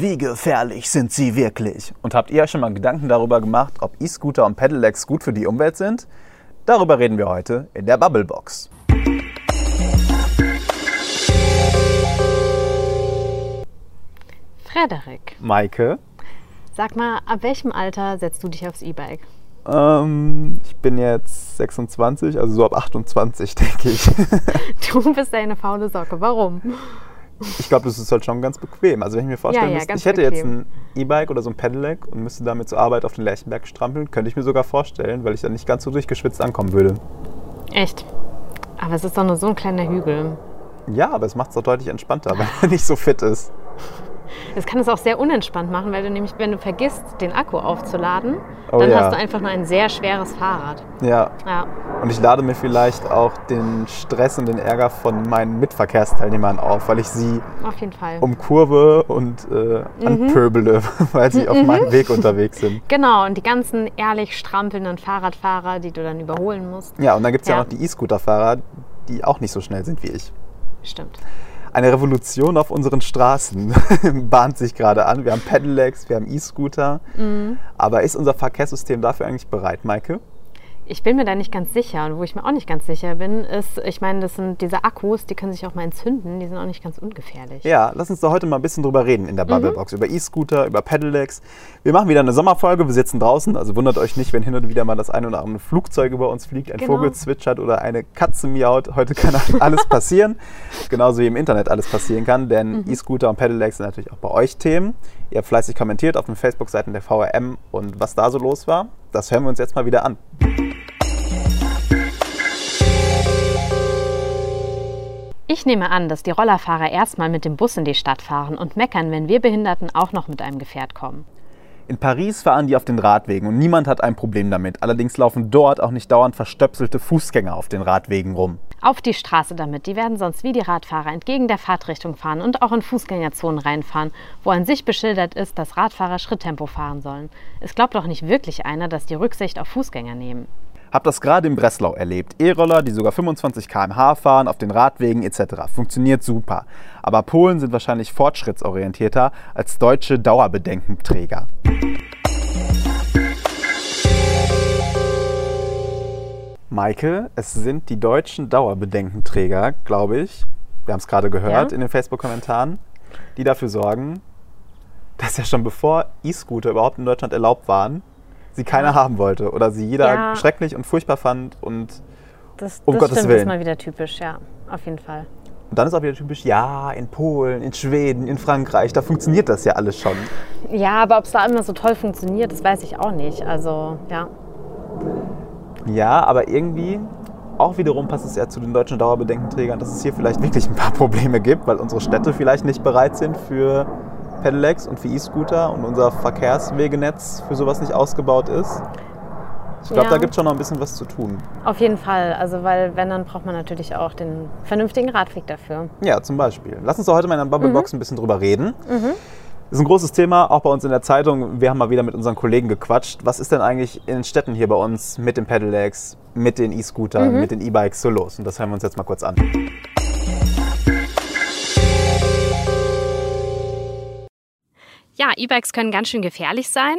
Wie gefährlich sind sie wirklich? Und habt ihr euch schon mal Gedanken darüber gemacht, ob E-Scooter und Pedelecs gut für die Umwelt sind? Darüber reden wir heute in der Bubblebox. Frederik, Maike, sag mal, ab welchem Alter setzt du dich aufs E-Bike? ähm, ich bin jetzt 26, also so ab 28, denke ich. Du bist eine faule Socke. Warum? Ich glaube, das ist halt schon ganz bequem. Also wenn ich mir vorstellen Ja, ja, müsste, ich hätte jetzt bequem. ein E-Bike oder so ein Pedelec und müsste damit zur Arbeit auf den Lerchenberg strampeln, könnte ich mir sogar vorstellen, weil ich dann nicht ganz so durchgeschwitzt ankommen würde. Echt? Aber es ist doch nur so ein kleiner Hügel. Ja, aber es macht es doch deutlich entspannter, weil er nicht so fit ist. Es kann es auch sehr unentspannt machen, weil du nämlich, wenn du vergisst, den Akku aufzuladen, Oh dann ja. hast du einfach nur ein sehr schweres Fahrrad. Ja, Ja, und ich lade mir vielleicht auch den Stress und den Ärger von meinen Mitverkehrsteilnehmern auf, weil ich sie auf jeden Fall. umkurve und äh, Mhm. anpöbele, weil sie auf meinem Weg unterwegs sind. Genau, und die ganzen ehrlich strampelnden Fahrradfahrer, die du dann überholen musst. Ja, und dann gibt es ja. Ja. noch die E-Scooter-Fahrer, die auch nicht so schnell sind wie ich. Stimmt. Eine Revolution auf unseren Straßen bahnt sich gerade an. Wir haben Pedelecs, wir haben E-Scooter. Mhm. Aber ist unser Verkehrssystem dafür eigentlich bereit, Maike? Ich bin mir da nicht ganz sicher. Und wo ich mir auch nicht ganz sicher bin, ist, ich meine, das sind diese Akkus, die können sich auch mal entzünden, die sind auch nicht ganz ungefährlich. Ja, lass uns da heute mal ein bisschen drüber reden in der Mhm. Bubblebox. Über E-Scooter, über Pedelecs. Wir machen wieder eine Sommerfolge, wir sitzen draußen. Also wundert euch nicht, wenn hin und wieder mal das eine oder andere Flugzeug über uns fliegt, ein Genau. Vogel zwitschert oder eine Katze miaut. Heute kann alles passieren. Genauso wie im Internet alles passieren kann. Denn Mhm. E-Scooter und Pedelecs sind natürlich auch bei euch Themen. Ihr habt fleißig kommentiert auf den Facebook-Seiten der VRM und was da so los war, das hören wir uns jetzt mal wieder an. Ich nehme an, dass die Rollerfahrer erstmal mit dem Bus in die Stadt fahren und meckern, wenn wir Behinderten auch noch mit einem Gefährt kommen. In Paris fahren die auf den Radwegen und niemand hat ein Problem damit. Allerdings laufen dort auch nicht dauernd verstöpselte Fußgänger auf den Radwegen rum. Auf die Straße damit, die werden sonst wie die Radfahrer entgegen der Fahrtrichtung fahren und auch in Fußgängerzonen reinfahren, wo an sich beschildert ist, dass Radfahrer Schritttempo fahren sollen. Es glaubt doch nicht wirklich einer, dass die Rücksicht auf Fußgänger nehmen. Hab das gerade in Breslau erlebt. E-Roller, die sogar 25 km/h fahren, auf den Radwegen etc. Funktioniert super. Aber Polen sind wahrscheinlich fortschrittsorientierter als deutsche Dauerbedenkenträger. Maike, es sind die deutschen Dauerbedenkenträger, glaube ich. Wir haben es gerade gehört Ja. in den Facebook-Kommentaren, die dafür sorgen, dass ja schon bevor E-Scooter überhaupt in Deutschland erlaubt waren, sie keiner haben wollte oder sie jeder Ja. schrecklich und furchtbar fand und Das, Um das Gottes stimmt, Willen. ist mal wieder typisch, ja, auf jeden Fall. Und dann ist auch wieder typisch, ja, in Polen, in Schweden, in Frankreich, da funktioniert das ja alles schon. Ja, aber ob es da immer so toll funktioniert, das weiß ich auch nicht. Also, ja. Ja, aber irgendwie auch wiederum passt es ja zu den deutschen Dauerbedenkenträgern, dass es hier vielleicht wirklich ein paar Probleme gibt, weil unsere Städte vielleicht nicht bereit sind für Pedelecs und für E-Scooter und unser Verkehrswegenetz für sowas nicht ausgebaut ist. Ich glaube, Ja. da gibt es schon noch ein bisschen was zu tun. Auf jeden Fall. Also, weil, wenn, dann braucht man natürlich auch den vernünftigen Radweg dafür. Ja, zum Beispiel. Lass uns doch heute mal in der Bubblebox Mhm. ein bisschen drüber reden. Das ist ein großes Thema, auch bei uns in der Zeitung. Wir haben mal wieder mit unseren Kollegen gequatscht. Was ist denn eigentlich in den Städten hier bei uns mit den Pedelecs, mit den E-Scootern, Mhm. mit den E-Bikes so los? Und das hören wir uns jetzt mal kurz an. Ja, E-Bikes können ganz schön gefährlich sein.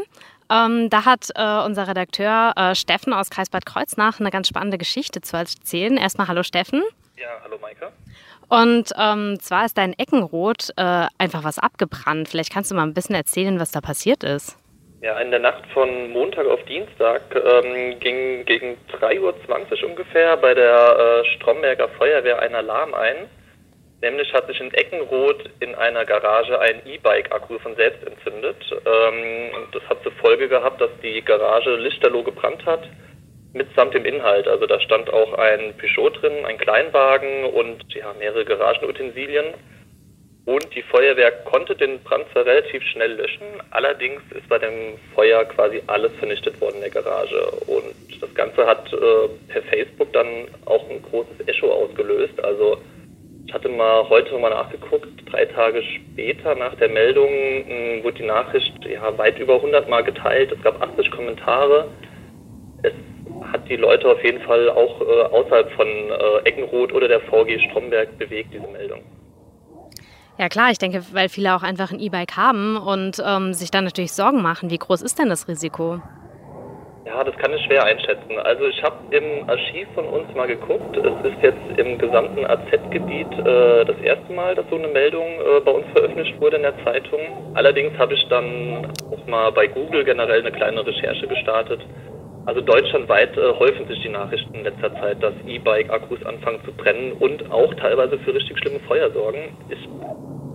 Ähm, da hat äh, unser Redakteur äh, Steffen aus Kreisbad Kreuznach eine ganz spannende Geschichte zu erzählen. Erstmal hallo Steffen. Ja, hallo Maike. Und ähm, zwar ist dein Eckenrot äh, einfach was abgebrannt. Vielleicht kannst du mal ein bisschen erzählen, was da passiert ist. Ja, in der Nacht von Montag auf Dienstag ähm, ging gegen 3.20 Uhr ungefähr bei der äh, Stromberger Feuerwehr ein Alarm ein. Nämlich hat sich in Eckenroth in einer Garage ein E-Bike-Akku von selbst entzündet. Ähm, und das hat zur Folge gehabt, dass die Garage lichterloh gebrannt hat, mitsamt dem Inhalt. Also da stand auch ein Peugeot drin, ein Kleinwagen und ja, mehrere Garagenutensilien. Und die Feuerwehr konnte den Brand zwar relativ schnell löschen, allerdings ist bei dem Feuer quasi alles vernichtet worden in der Garage. Und das Ganze hat äh, per Facebook dann auch ein großes Echo ausgelöst. Also ich hatte mal heute mal nachgeguckt, drei Tage später nach der Meldung mh, wurde die Nachricht ja, weit über 100 Mal geteilt. Es gab 80 Kommentare. Die Leute auf jeden Fall auch äh, außerhalb von äh, Eckenroth oder der VG Stromberg bewegt, diese Meldung. Ja klar, ich denke, weil viele auch einfach ein E-Bike haben und ähm, sich dann natürlich Sorgen machen. Wie groß ist denn das Risiko? Ja, das kann ich schwer einschätzen. Also ich habe im Archiv von uns mal geguckt. Es ist jetzt im gesamten AZ-Gebiet äh, das erste Mal, dass so eine Meldung äh, bei uns veröffentlicht wurde in der Zeitung. Allerdings habe ich dann auch mal bei Google generell eine kleine Recherche gestartet. Also deutschlandweit äh, häufen sich die Nachrichten in letzter Zeit, dass E-Bike-Akkus anfangen zu brennen und auch teilweise für richtig schlimme Feuer sorgen. Ich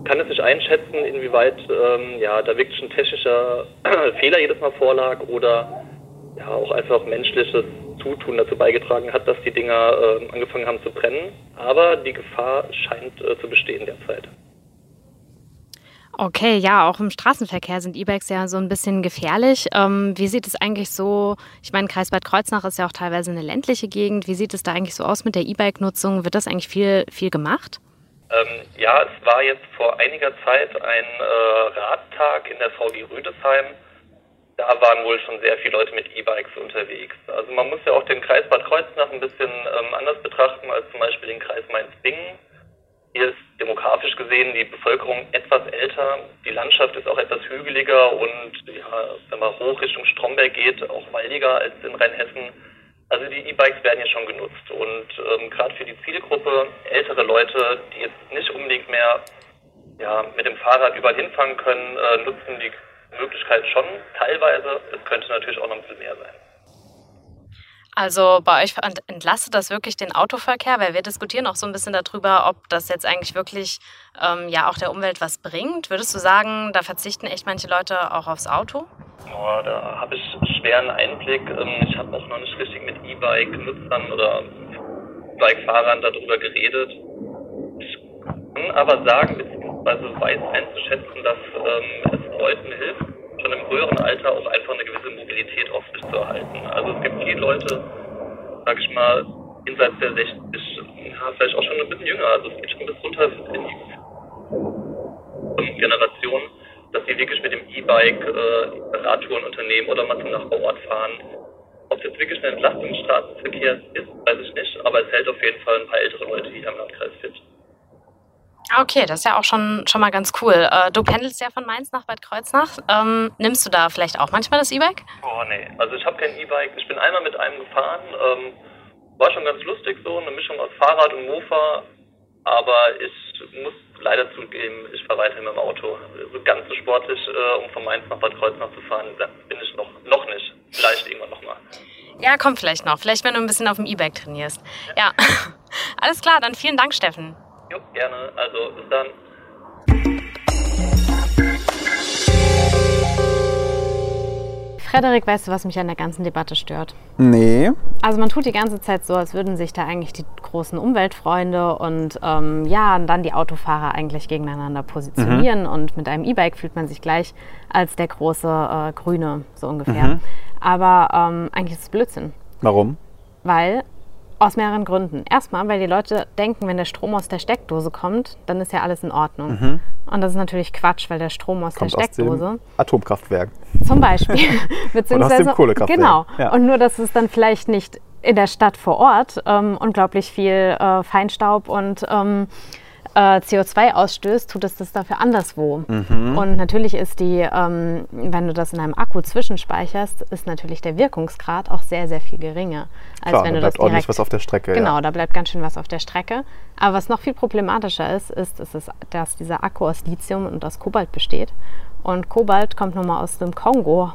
kann es nicht einschätzen, inwieweit ähm, ja, da wirklich ein technischer Fehler jedes Mal vorlag oder ja, auch einfach menschliches Zutun dazu beigetragen hat, dass die Dinger äh, angefangen haben zu brennen. Aber die Gefahr scheint äh, zu bestehen derzeit. Okay, ja, auch im Straßenverkehr sind E-Bikes ja so ein bisschen gefährlich. Ähm, wie sieht es eigentlich so, ich meine, Kreis Bad Kreuznach ist ja auch teilweise eine ländliche Gegend. Wie sieht es da eigentlich so aus mit der E-Bike-Nutzung? Wird das eigentlich viel, viel gemacht? Ähm, ja, es war jetzt vor einiger Zeit ein äh, Radtag in der VG Rüdesheim da waren wohl schon sehr viele Leute mit E-Bikes unterwegs. Also man muss ja auch den Kreis Bad Kreuznach ein bisschen ähm, anders betrachten als zum Beispiel den Kreis Mainz-Bingen. Hier ist demografisch gesehen die Bevölkerung etwas älter, die Landschaft ist auch etwas hügeliger und ja, wenn man hoch Richtung Stromberg geht, auch waldiger als in Rheinhessen. Also die E-Bikes werden hier schon genutzt und ähm, gerade für die Zielgruppe ältere Leute, die jetzt nicht unbedingt mehr ja, mit dem Fahrrad überall hinfahren können, äh, nutzen die Möglichkeit schon, teilweise. Es könnte natürlich auch noch ein bisschen mehr sein. Also bei euch entlastet das wirklich den Autoverkehr, weil wir diskutieren auch so ein bisschen darüber, ob das jetzt eigentlich wirklich ähm, ja auch der Umwelt was bringt. Würdest du sagen, da verzichten echt manche Leute auch aufs Auto? Oh, da habe ich schweren Einblick. Ähm, ich habe auch noch nicht richtig mit E-Bike-Nutzern oder Bike-Fahrern darüber geredet. Ich kann aber sagen, beziehungsweise weiß einzuschätzen, dass ähm, es Leuten hilft, schon im höheren Alter auch einfach eine gewisse Mobilität aufrechtzuerhalten. Also es gibt viele Leute, sag ich mal, jenseits der 60, ja, vielleicht auch schon ein bisschen jünger, also es geht schon bis runter in die Generation, dass sie wirklich mit dem E-Bike äh, Radtouren unternehmen oder mal zum Nachbarort fahren. Ob es jetzt wirklich eine Entlastung des Straßenverkehrs ist, weiß ich nicht, aber es hält auf jeden Fall ein paar ältere Leute hier im Landkreis fit. Okay, das ist ja auch schon, schon mal ganz cool. Äh, du pendelst ja von Mainz nach Bad Kreuznach. Ähm, nimmst du da vielleicht auch manchmal das E-Bike? Oh nee, also ich habe kein E-Bike. Ich bin einmal mit einem gefahren. Ähm, war schon ganz lustig so, eine Mischung aus Fahrrad und Mofa. Aber ich muss leider zugeben, ich fahre weiterhin mit dem Auto. So ganz so sportlich, äh, um von Mainz nach Bad Kreuznach zu fahren, bin ich noch, noch nicht. Vielleicht irgendwann nochmal. Ja, kommt vielleicht noch. Vielleicht, wenn du ein bisschen auf dem E-Bike trainierst. Ja. ja. Alles klar, dann vielen Dank, Steffen. Jo, gerne. Also bis dann. Frederik, weißt du, was mich an der ganzen Debatte stört? Nee. Also man tut die ganze Zeit so, als würden sich da eigentlich die großen Umweltfreunde und ähm, ja, und dann die Autofahrer eigentlich gegeneinander positionieren. Mhm. Und mit einem E-Bike fühlt man sich gleich als der große äh, Grüne, so ungefähr. Mhm. Aber ähm, eigentlich ist es Blödsinn. Warum? Weil aus mehreren Gründen. Erstmal, weil die Leute denken, wenn der Strom aus der Steckdose kommt, dann ist ja alles in Ordnung. Mhm. Und das ist natürlich Quatsch, weil der Strom aus kommt der Steckdose. Aus dem Atomkraftwerk. Zum Beispiel. Beziehungsweise, aus dem Kohlekraftwerk. Genau. Ja. Und nur, dass es dann vielleicht nicht in der Stadt vor Ort ähm, unglaublich viel äh, Feinstaub und ähm, äh, CO2 ausstößt, tut es das dafür anderswo. Mhm. Und natürlich ist die, ähm, wenn du das in einem Akku zwischenspeicherst, ist natürlich der Wirkungsgrad auch sehr, sehr viel geringer. Als Klar, wenn da du bleibt das direkt, ordentlich was auf der Strecke. Genau, ja. da bleibt ganz schön was auf der Strecke. Aber was noch viel problematischer ist, ist, ist es, dass dieser Akku aus Lithium und aus Kobalt besteht. Und Kobalt kommt nun mal aus dem Kongo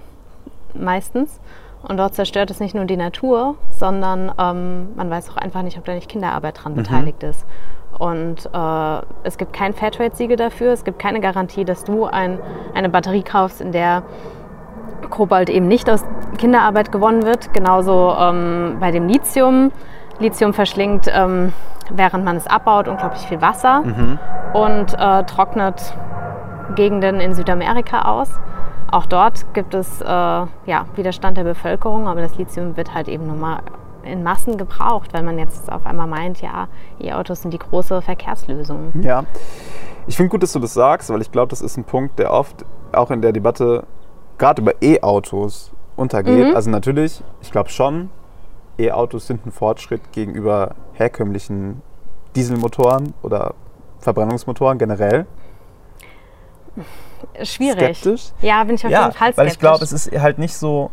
meistens. Und dort zerstört es nicht nur die Natur, sondern ähm, man weiß auch einfach nicht, ob da nicht Kinderarbeit dran mhm. beteiligt ist. Und äh, es gibt kein Fairtrade-Siegel dafür. Es gibt keine Garantie, dass du ein, eine Batterie kaufst, in der Kobalt eben nicht aus Kinderarbeit gewonnen wird. Genauso ähm, bei dem Lithium. Lithium verschlingt, ähm, während man es abbaut, unglaublich viel Wasser mhm. und äh, trocknet Gegenden in Südamerika aus. Auch dort gibt es äh, ja, Widerstand der Bevölkerung, aber das Lithium wird halt eben nochmal in Massen gebraucht, weil man jetzt auf einmal meint, ja, E-Autos sind die große Verkehrslösung. Ja, ich finde gut, dass du das sagst, weil ich glaube, das ist ein Punkt, der oft auch in der Debatte gerade über E-Autos untergeht. Mhm. Also natürlich, ich glaube schon, E-Autos sind ein Fortschritt gegenüber herkömmlichen Dieselmotoren oder Verbrennungsmotoren generell. Schwierig. skeptisch. Ja, bin ich auf Ja, jeden Fall skeptisch. weil ich glaube, es ist halt nicht so,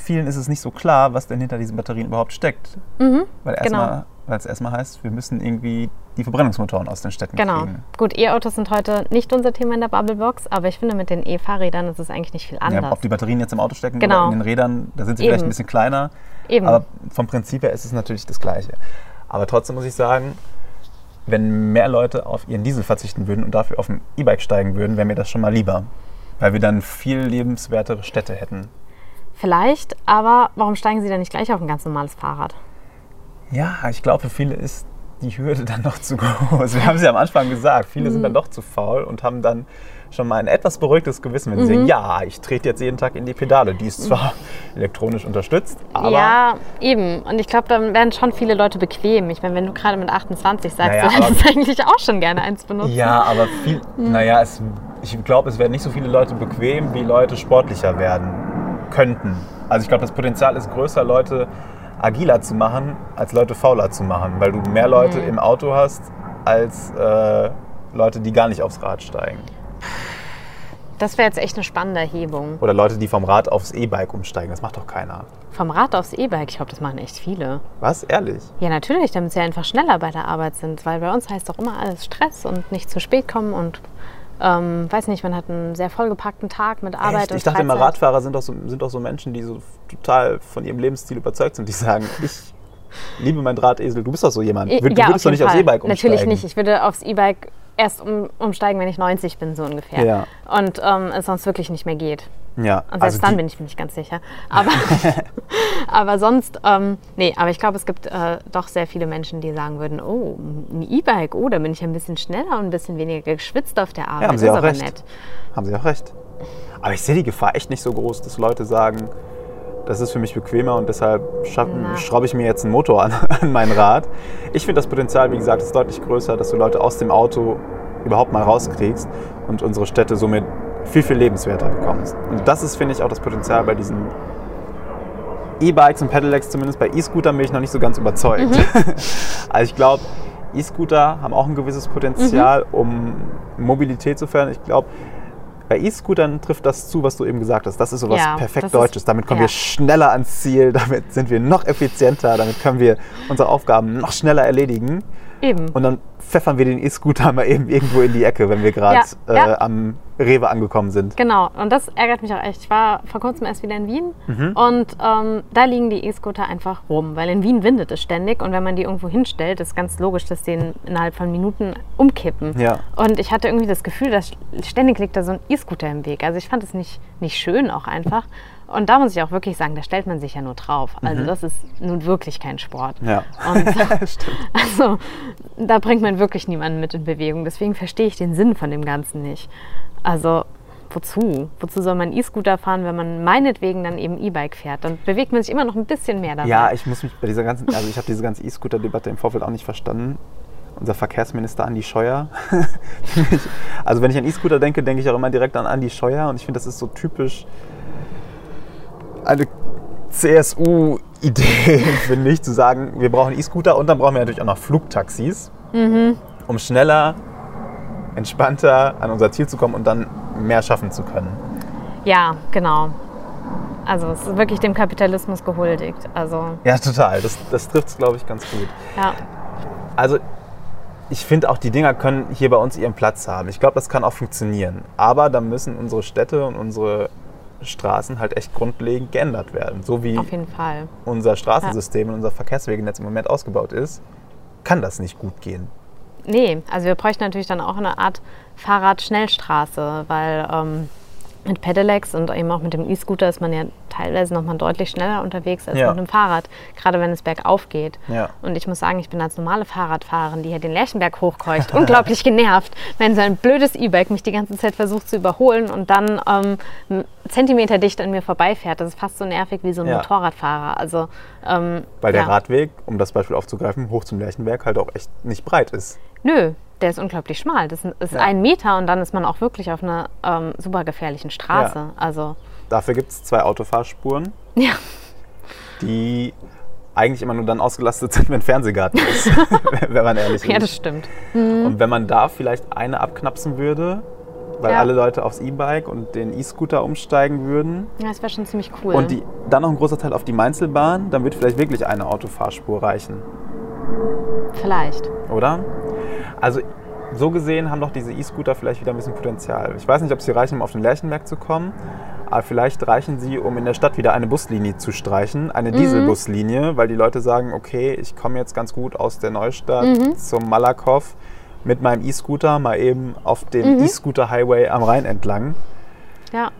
vielen ist es nicht so klar, was denn hinter diesen Batterien überhaupt steckt. Mhm, Weil genau. erstmal, weil es erstmal heißt, wir müssen irgendwie die Verbrennungsmotoren aus den Städten Genau. kriegen. Gut, E-Autos sind heute nicht unser Thema in der Bubblebox, aber ich finde, mit den E-Fahrrädern ist es eigentlich nicht viel anders. Ja, ob die Batterien jetzt im Auto stecken Genau. oder in den Rädern, da sind sie Eben. vielleicht ein bisschen kleiner. Eben. Aber vom Prinzip her ist es natürlich das Gleiche. Aber trotzdem muss ich sagen, wenn mehr Leute auf ihren Diesel verzichten würden und dafür auf ein E-Bike steigen würden, wäre mir das schon mal lieber. Weil wir dann viel lebenswertere Städte hätten. Vielleicht, aber warum steigen Sie dann nicht gleich auf ein ganz normales Fahrrad? Ja, ich glaube, für viele ist die Hürde dann noch zu groß. Wir haben es ja am Anfang gesagt, viele Mhm. sind dann doch zu faul und haben dann schon mal ein etwas beruhigtes Gewissen, wenn sie Mhm. sagen, ja, ich trete jetzt jeden Tag in die Pedale. Die ist zwar elektronisch unterstützt, aber ja, eben. Und ich glaube, dann werden schon viele Leute bequem. Ich meine, wenn du gerade mit 28 sagst, Naja, du hättest eigentlich auch schon gerne eins benutzen. Ja, aber viel, Mhm. naja, es, ich glaube, es werden nicht so viele Leute bequem, wie Leute sportlicher werden könnten. Also ich glaube, das Potenzial ist größer, Leute agiler zu machen, als Leute fauler zu machen, weil du mehr Leute Mhm. im Auto hast, als äh, Leute, die gar nicht aufs Rad steigen. Das wäre jetzt echt eine spannende Erhebung. Oder Leute, die vom Rad aufs E-Bike umsteigen. Das macht doch keiner. Vom Rad aufs E-Bike, ich glaube, das machen echt viele. Was? Ehrlich? Ja, natürlich, damit sie einfach schneller bei der Arbeit sind. Weil bei uns heißt doch immer alles Stress und nicht zu spät kommen und ähm, weiß nicht, man hat einen sehr vollgepackten Tag mit Arbeit Echt? und Ich dachte immer, Freizeit. Radfahrer sind doch, so, sind doch so Menschen, die so total von ihrem Lebensstil überzeugt sind. Die sagen, ich liebe mein Drahtesel. Du bist doch so jemand. Du ja, würdest doch nicht jeden aufs Fall. E-Bike umsteigen. Natürlich nicht. Ich würde aufs E-Bike erst um, umsteigen, wenn ich 90 bin, so ungefähr. Ja. Und ähm, es sonst wirklich nicht mehr geht. Ja, Und selbst also dann bin ich mir nicht ganz sicher. Aber, aber sonst, ähm, nee, aber ich glaube, es gibt äh, doch sehr viele Menschen, die sagen würden, oh, ein E-Bike, oh, da bin ich ein bisschen schneller und ein bisschen weniger geschwitzt auf der Arbeit. Ja, haben Sie ist auch recht. nett. Haben Sie auch recht. Aber ich sehe die Gefahr echt nicht so groß, dass Leute sagen, das ist für mich bequemer und deshalb schraube ich mir jetzt einen Motor an, an mein Rad. Ich finde das Potenzial, wie gesagt, ist deutlich größer, dass du Leute aus dem Auto überhaupt mal rauskriegst und unsere Städte somit viel, viel lebenswerter bekommst. Und das ist, finde ich, auch das Potenzial bei diesen E-Bikes und Pedelecs, zumindest bei E-Scootern bin ich noch nicht so ganz überzeugt. also ich glaube, E-Scooter haben auch ein gewisses Potenzial, um Mobilität zu fördern. Ich glaube, bei E-Scootern trifft das zu, was du eben gesagt hast. Das ist sowas Ja, perfekt das ist- Deutsches. Damit kommen ja. wir schneller ans Ziel, damit sind wir noch effizienter, damit können wir unsere Aufgaben noch schneller erledigen. Eben. Und dann pfeffern wir den E-Scooter mal eben irgendwo in die Ecke, wenn wir gerade ja. äh, am Rewe angekommen sind. Genau, und das ärgert mich auch echt. Ich war vor kurzem erst wieder in Wien Mhm. und ähm, da liegen die E-Scooter einfach rum, weil in Wien windet es ständig und wenn man die irgendwo hinstellt, ist ganz logisch, dass die in- innerhalb von Minuten umkippen. Ja. Und ich hatte irgendwie das Gefühl, dass ständig liegt da so ein E-Scooter im Weg. Also ich fand es nicht, nicht schön auch einfach. Und da muss ich auch wirklich sagen, da stellt man sich ja nur drauf. Also das ist nun wirklich kein Sport. Mhm. Ja. Und Stimmt. also da bringt man wirklich niemanden mit in Bewegung. Deswegen verstehe ich den Sinn von dem Ganzen nicht. Also wozu? Wozu soll man E-Scooter fahren, wenn man meinetwegen dann eben E-Bike fährt? Dann bewegt man sich immer noch ein bisschen mehr dabei. Ja, ich muss mich bei dieser ganzen, also ich habe diese ganze E-Scooter-Debatte im Vorfeld auch nicht verstanden. Unser Verkehrsminister Andi Scheuer. also wenn ich an E-Scooter denke, denke ich auch immer direkt an Andi Scheuer und ich finde, das ist so typisch eine CSU-Idee, finde ich, zu sagen, wir brauchen E-Scooter und dann brauchen wir natürlich auch noch Flugtaxis, um schneller, entspannter an unser Ziel zu kommen und dann mehr schaffen zu können. ja, genau. Also es ist wirklich dem Kapitalismus gehuldigt. Also Ja, total. Das, das trifft es, glaube ich, ganz gut. ja, Also ich finde auch, die Dinger können hier bei uns ihren Platz haben. Ich glaube, das kann auch funktionieren. Aber da müssen unsere Städte und unsere Straßen halt echt grundlegend geändert werden. So wie unser Straßensystem und unser Verkehrswegenetz im Moment ausgebaut ist, kann das nicht gut gehen. Nee, also wir bräuchten natürlich dann auch eine Art Fahrradschnellstraße, weil ähm, mit Pedelecs und eben auch mit dem E-Scooter ist man ja teilweise noch mal deutlich schneller unterwegs als Ja. mit einem Fahrrad, gerade wenn es bergauf geht. Ja. Und ich muss sagen, ich bin als normale Fahrradfahrerin, die hier den Lerchenberg hochkeucht, unglaublich genervt, wenn so ein blödes E-Bike mich die ganze Zeit versucht zu überholen und dann ähm, Zentimeter dicht an mir vorbeifährt. Das ist fast so nervig wie so ein Ja. Motorradfahrer. Also, ähm, Weil der Radweg, um das Beispiel aufzugreifen, hoch zum Lerchenberg halt auch echt nicht breit ist. Nö, der ist unglaublich schmal. Das ist Ja. ein Meter und dann ist man auch wirklich auf einer ähm, super gefährlichen Straße. Ja. Also, Dafür gibt es zwei Autofahrspuren, ja, die eigentlich immer nur dann ausgelastet sind, wenn Fernsehgarten ist, wenn man ehrlich ja, ist. das stimmt. Und wenn man da vielleicht eine abknapsen würde, weil Ja. alle Leute aufs E-Bike und den E-Scooter umsteigen würden. Ja, das wäre schon ziemlich cool. Und die, dann noch ein großer Teil auf die Mainzelbahn, dann wird vielleicht wirklich eine Autofahrspur reichen, Vielleicht. oder? Also so gesehen haben doch diese E-Scooter vielleicht wieder ein bisschen Potenzial. Ich weiß nicht, ob sie reichen, um auf den Lerchenberg zu kommen, aber vielleicht reichen sie, um in der Stadt wieder eine Buslinie zu streichen, eine Dieselbuslinie, weil die Leute sagen, okay, ich komme jetzt ganz gut aus der Neustadt zum Malakow mit meinem E-Scooter mal eben auf den E-Scooter-Highway am Rhein entlang. Ja.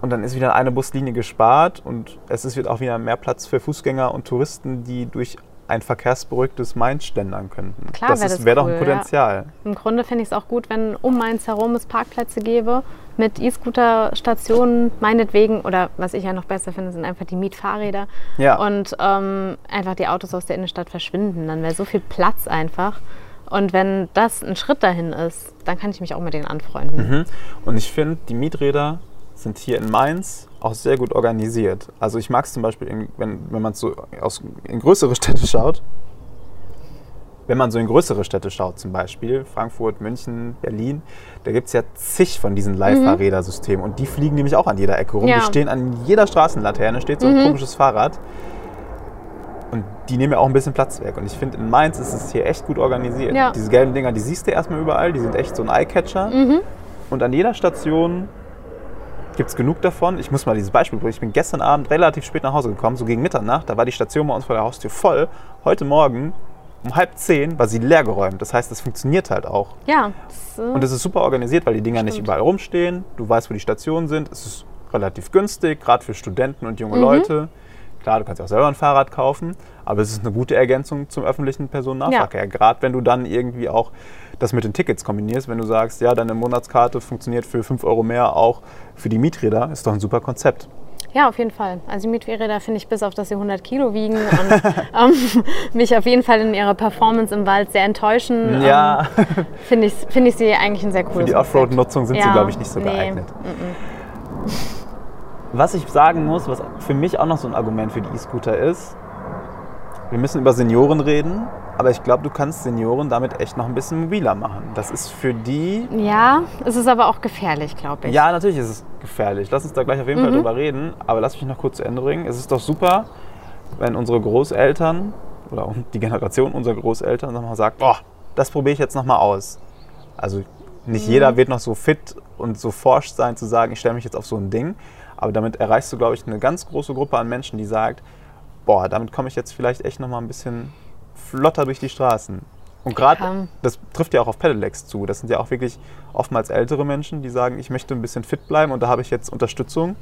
Und dann ist wieder eine Buslinie gespart und es ist, wird auch wieder mehr Platz für Fußgänger und Touristen, die durch ein verkehrsberuhigtes Mainz schlendern könnten. Klar das wär wäre doch cool, ein ja. Potenzial. Im Grunde finde ich es auch gut, wenn um Mainz herum es Parkplätze gäbe mit E-Scooter-Stationen, meinetwegen, oder was ich ja noch besser finde, sind einfach die Mietfahrräder. Ja. Und ähm, einfach die Autos aus der Innenstadt verschwinden. Dann wäre so viel Platz einfach. Und wenn das ein Schritt dahin ist, dann kann ich mich auch mit denen anfreunden. Mhm. Und ich finde, die Mieträder sind hier in Mainz auch sehr gut organisiert. Also ich mag es zum Beispiel, in, wenn, wenn man so aus, in größere Städte schaut, wenn man so in größere Städte schaut, zum Beispiel Frankfurt, München, Berlin, da gibt es ja zig von diesen Leihfahrrädersystemen. Und die fliegen nämlich auch an jeder Ecke rum. Ja. Die stehen an jeder Straßenlaterne, steht so ein komisches Fahrrad. Und die nehmen ja auch ein bisschen Platz weg. Und ich finde, in Mainz ist es hier echt gut organisiert. Ja. Diese gelben Dinger, die siehst du erstmal überall, die sind echt so ein Eyecatcher. Und an jeder Station gibt es genug davon. Ich muss mal dieses Beispiel bringen. Ich bin gestern Abend relativ spät nach Hause gekommen, so gegen Mitternacht. Da war die Station bei uns vor der Haustür voll. Heute Morgen um halb zehn war sie leergeräumt. Das heißt, das funktioniert halt auch. Ja, äh, Und es ist super organisiert, weil die Dinger nicht Stimmt. überall rumstehen. Du weißt, wo die Stationen sind. Es ist relativ günstig, gerade für Studenten und Mhm. junge Leute. Klar, du kannst auch selber ein Fahrrad kaufen, aber es ist eine gute Ergänzung zum öffentlichen Personennahverkehr. Gerade wenn du dann irgendwie auch das mit den Tickets kombinierst, wenn du sagst, ja, deine Monatskarte funktioniert für 5 Euro mehr auch für die Mieträder, ist doch ein super Konzept. ja, auf jeden Fall. Also die Mietfahrräder finde ich bis auf, dass sie 100 Kilo wiegen und ähm, mich auf jeden Fall in ihrer Performance im Wald sehr enttäuschen, Ja, ähm, finde ich, finde ich sie eigentlich ein sehr cooles für die. Offroad-Nutzung sind sie, Ja, glaube ich, nicht so nee, geeignet. mm, Was ich sagen muss, was für mich auch noch so ein Argument für die E-Scooter ist, wir müssen über Senioren reden, aber ich glaube, du kannst Senioren damit echt noch ein bisschen mobiler machen. Das ist für die. Ja, es ist aber auch gefährlich, glaube ich. Ja, natürlich ist es gefährlich. Lass uns da gleich auf jeden Fall drüber reden, aber lass mich noch kurz zu Ende bringen. Es ist doch super, wenn unsere Großeltern oder die Generation unserer Großeltern sag mal, sagt, boah, das probiere ich jetzt noch mal aus. Also nicht jeder wird noch so fit und so forscht sein zu sagen, ich stelle mich jetzt auf so ein Ding, aber damit erreichst du, glaube ich, eine ganz große Gruppe an Menschen, die sagt, boah, damit komme ich jetzt vielleicht echt noch mal ein bisschen flotter durch die Straßen. Und gerade, das trifft ja auch auf Pedelecs zu. Das sind ja auch wirklich oftmals ältere Menschen, die sagen, ich möchte ein bisschen fit bleiben und da habe ich jetzt Unterstützung,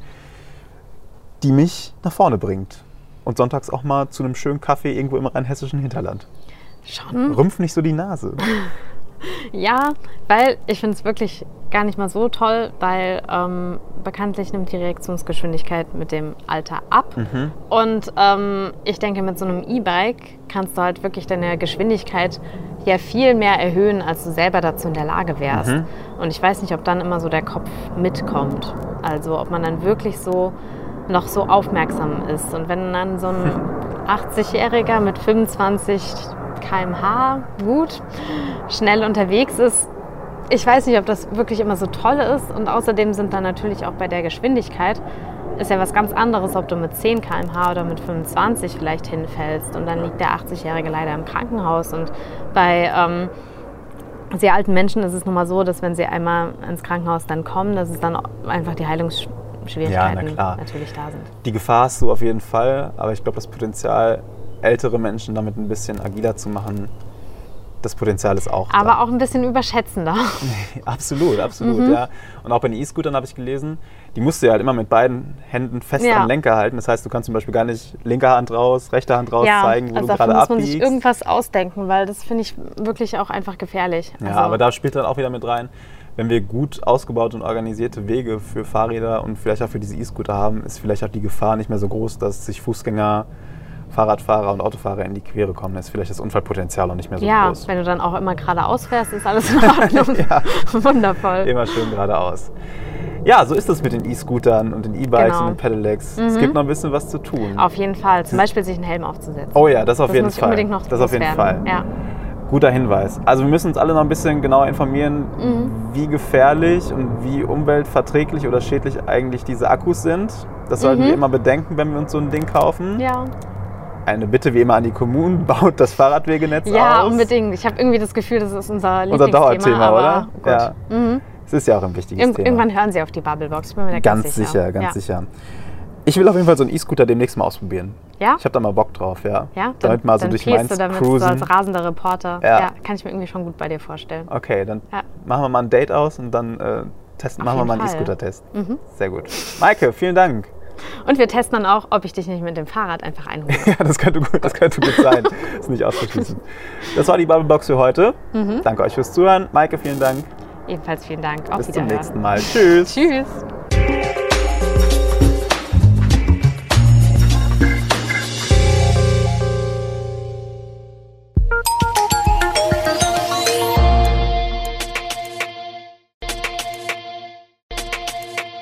die mich nach vorne bringt. Und sonntags auch mal zu einem schönen Kaffee irgendwo im rheinhessischen Hinterland. Schon. Rümpf nicht so die Nase. Ja, weil ich finde es wirklich gar nicht mal so toll, weil ähm, bekanntlich nimmt die Reaktionsgeschwindigkeit mit dem Alter ab. Mhm. Und ähm, ich denke, mit so einem E-Bike kannst du halt wirklich deine Geschwindigkeit ja viel mehr erhöhen, als du selber dazu in der Lage wärst. Mhm. Und ich weiß nicht, ob dann immer so der Kopf mitkommt. Also ob man dann wirklich so noch so aufmerksam ist. Und wenn dann so ein 80-Jähriger mit 25 km/h gut schnell unterwegs ist, ich weiß nicht, ob das wirklich immer so toll ist. Und außerdem sind dann natürlich auch bei der Geschwindigkeit ist ja was ganz anderes, ob du mit 10 km/h oder mit 25 vielleicht hinfällst. Und dann liegt der 80-Jährige leider im Krankenhaus. Und bei ähm, sehr alten Menschen ist es nun mal so, dass wenn sie einmal ins Krankenhaus dann kommen, dass es dann einfach die Heilungsschwierigkeiten Ja, na natürlich da sind. Die Gefahr hast du auf jeden Fall, aber ich glaube, das Potenzial, ältere Menschen damit ein bisschen agiler zu machen, das Potenzial ist auch da. Aber auch ein bisschen überschätzender. Absolut, absolut, Mhm. ja. Und auch bei den E-Scootern habe ich gelesen, die musst du ja halt immer mit beiden Händen fest Ja. am Lenker halten. Das heißt, du kannst zum Beispiel gar nicht linke Hand raus, rechte Hand raus zeigen, wo also du gerade muss man sich abbiegst. irgendwas ausdenken, weil das finde ich wirklich auch einfach gefährlich. Ja, also, aber da spielt dann auch wieder mit rein, wenn wir gut ausgebaute und organisierte Wege für Fahrräder und vielleicht auch für diese E-Scooter haben, ist vielleicht auch die Gefahr nicht mehr so groß, dass sich Fußgänger, Fahrradfahrer und Autofahrer in die Quere kommen. Ist vielleicht das Unfallpotenzial auch nicht mehr so ja, groß. wenn du dann auch immer geradeaus fährst, ist alles in Ordnung. Wundervoll. Immer schön geradeaus. Ja, so ist es mit den E-Scootern und den E-Bikes Genau. und den Pedelecs. Es gibt noch ein bisschen was zu tun. Auf jeden Fall. Zum Beispiel sich einen Helm aufzusetzen. Oh ja, das auf das jeden muss Fall. unbedingt noch das auf jeden Fall. loswerden. Ja. Guter Hinweis. Also wir müssen uns alle noch ein bisschen genauer informieren, Mhm. wie gefährlich und wie umweltverträglich oder schädlich eigentlich diese Akkus sind. Das sollten Mhm. wir immer bedenken, wenn wir uns so ein Ding kaufen. Ja, Eine Bitte wie immer an die Kommunen, baut das Fahrradwegenetz ja aus. unbedingt. Ich habe irgendwie das Gefühl, das ist unser Unser. Dauerthema, oder? Gut. Ja. Mhm. Es ist ja auch ein wichtiges Irgend Thema. Irgendwann hören sie auf die Bubblebox. Bin mir da Ganz sicher, ganz ja. sicher. Ich will auf jeden Fall so einen E-Scooter demnächst mal ausprobieren. Ja? Ich habe da mal Bock drauf, ja. Ja, damit mal so dann durch Mainz du damit so als rasender Reporter. Ja. Ja. kann ich mir irgendwie schon gut bei dir vorstellen. Okay, dann Ja. machen wir mal ein Date aus und dann äh, testen, Auf machen wir mal einen Fall. Mhm. E-Scooter-Test. Sehr gut. Maike, vielen Dank. Und wir testen dann auch, ob ich dich nicht mit dem Fahrrad einfach einhole. Ja, das könnte gut, das könnte gut sein. Das ist nicht auszuschließen. Das war die Bubblebox für heute. Mhm. Danke euch fürs Zuhören. Maike, vielen Dank. Ebenfalls vielen Dank. Auf Bis zum nächsten Mal. Tschüss. Tschüss.